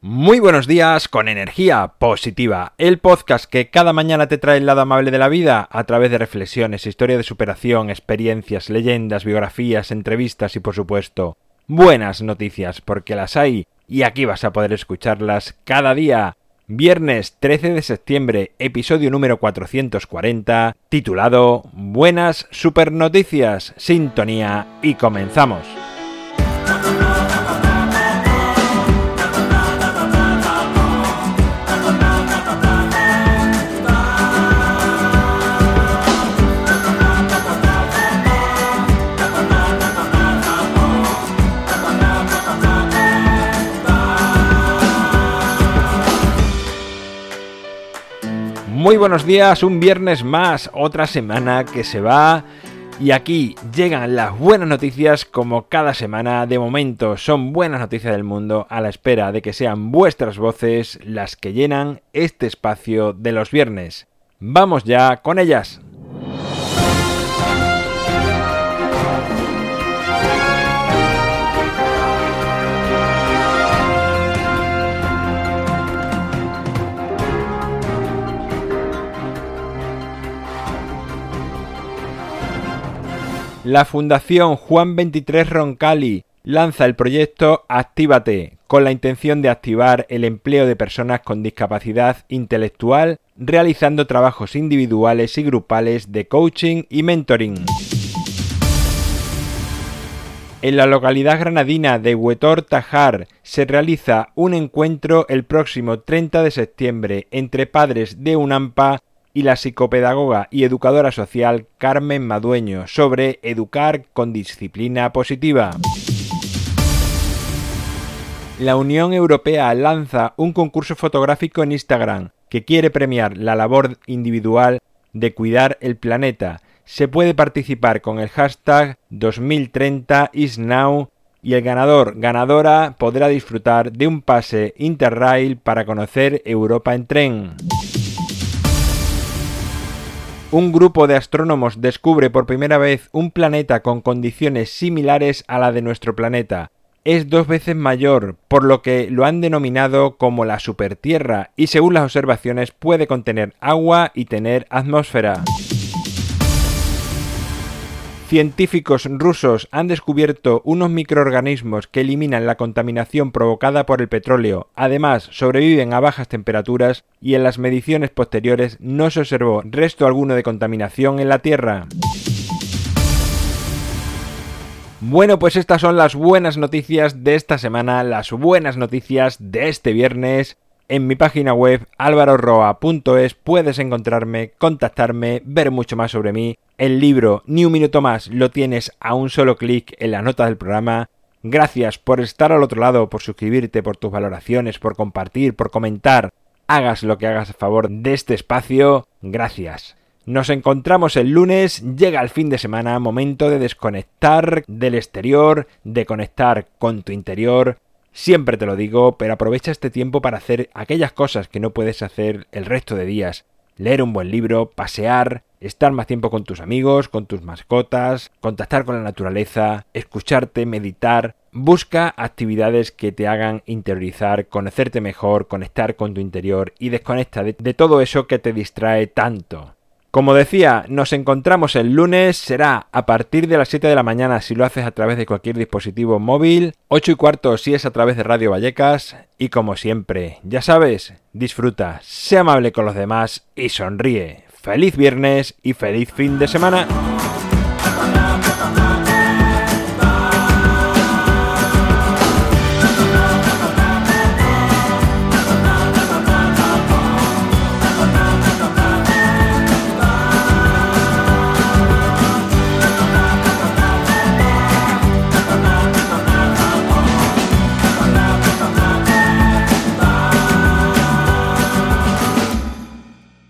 Muy buenos días con energía positiva, el podcast que cada mañana te trae el lado amable de la vida a través de reflexiones, historia de superación, experiencias, leyendas, biografías, entrevistas y por supuesto buenas noticias porque las hay y aquí vas a poder escucharlas cada día. Viernes 13 de septiembre, episodio número 440, titulado Buenas Super Noticias, Sintonía y comenzamos. Muy buenos días, un viernes más, otra semana que se va y aquí llegan las buenas noticias como cada semana. De momento son buenas noticias del mundo a la espera de que sean vuestras voces las que llenan este espacio de los viernes. Vamos ya con ellas. La Fundación Juan 23 Roncali lanza el proyecto Actívate, con la intención de activar el empleo de personas con discapacidad intelectual, realizando trabajos individuales y grupales de coaching y mentoring. En la localidad granadina de Huetor Tajar se realiza un encuentro el próximo 30 de septiembre entre padres de UNAMPA y la psicopedagoga y educadora social Carmen Madueño sobre educar con disciplina positiva. La Unión Europea lanza un concurso fotográfico en Instagram que quiere premiar la labor individual de cuidar el planeta. Se puede participar con el hashtag 2030isnow y el ganador ganadora podrá disfrutar de un pase Interrail para conocer Europa en tren un grupo de astrónomos descubre por primera vez un planeta con condiciones similares a la de nuestro planeta. Es dos veces mayor, por lo que lo han denominado como la supertierra y según las observaciones puede contener agua y tener atmósfera. Científicos rusos han descubierto unos microorganismos que eliminan la contaminación provocada por el petróleo. Además, sobreviven a bajas temperaturas y en las mediciones posteriores no se observó resto alguno de contaminación en la Tierra. Bueno, pues estas son las buenas noticias de esta semana, las buenas noticias de este viernes. En mi página web alvaroroa.es puedes encontrarme, contactarme, ver mucho más sobre mí. El libro Ni un minuto más lo tienes a un solo clic en la nota del programa. Gracias por estar al otro lado, por suscribirte, por tus valoraciones, por compartir, por comentar. Hagas lo que hagas a favor de este espacio. Gracias. Nos encontramos el lunes, llega el fin de semana, momento de desconectar del exterior, de conectar con tu interior Siempre te lo digo, pero aprovecha este tiempo para hacer aquellas cosas que no puedes hacer el resto de días. Leer un buen libro, pasear, estar más tiempo con tus amigos, con tus mascotas, contactar con la naturaleza, escucharte, meditar. Busca actividades que te hagan interiorizar, conocerte mejor, conectar con tu interior y desconecta de, de todo eso que te distrae tanto. Como decía, nos encontramos el lunes, será a partir de las 7 de la mañana si lo haces a través de cualquier dispositivo móvil, 8 y cuarto si es a través de Radio Vallecas y como siempre, ya sabes, disfruta, sé amable con los demás y sonríe. Feliz viernes y feliz fin de semana.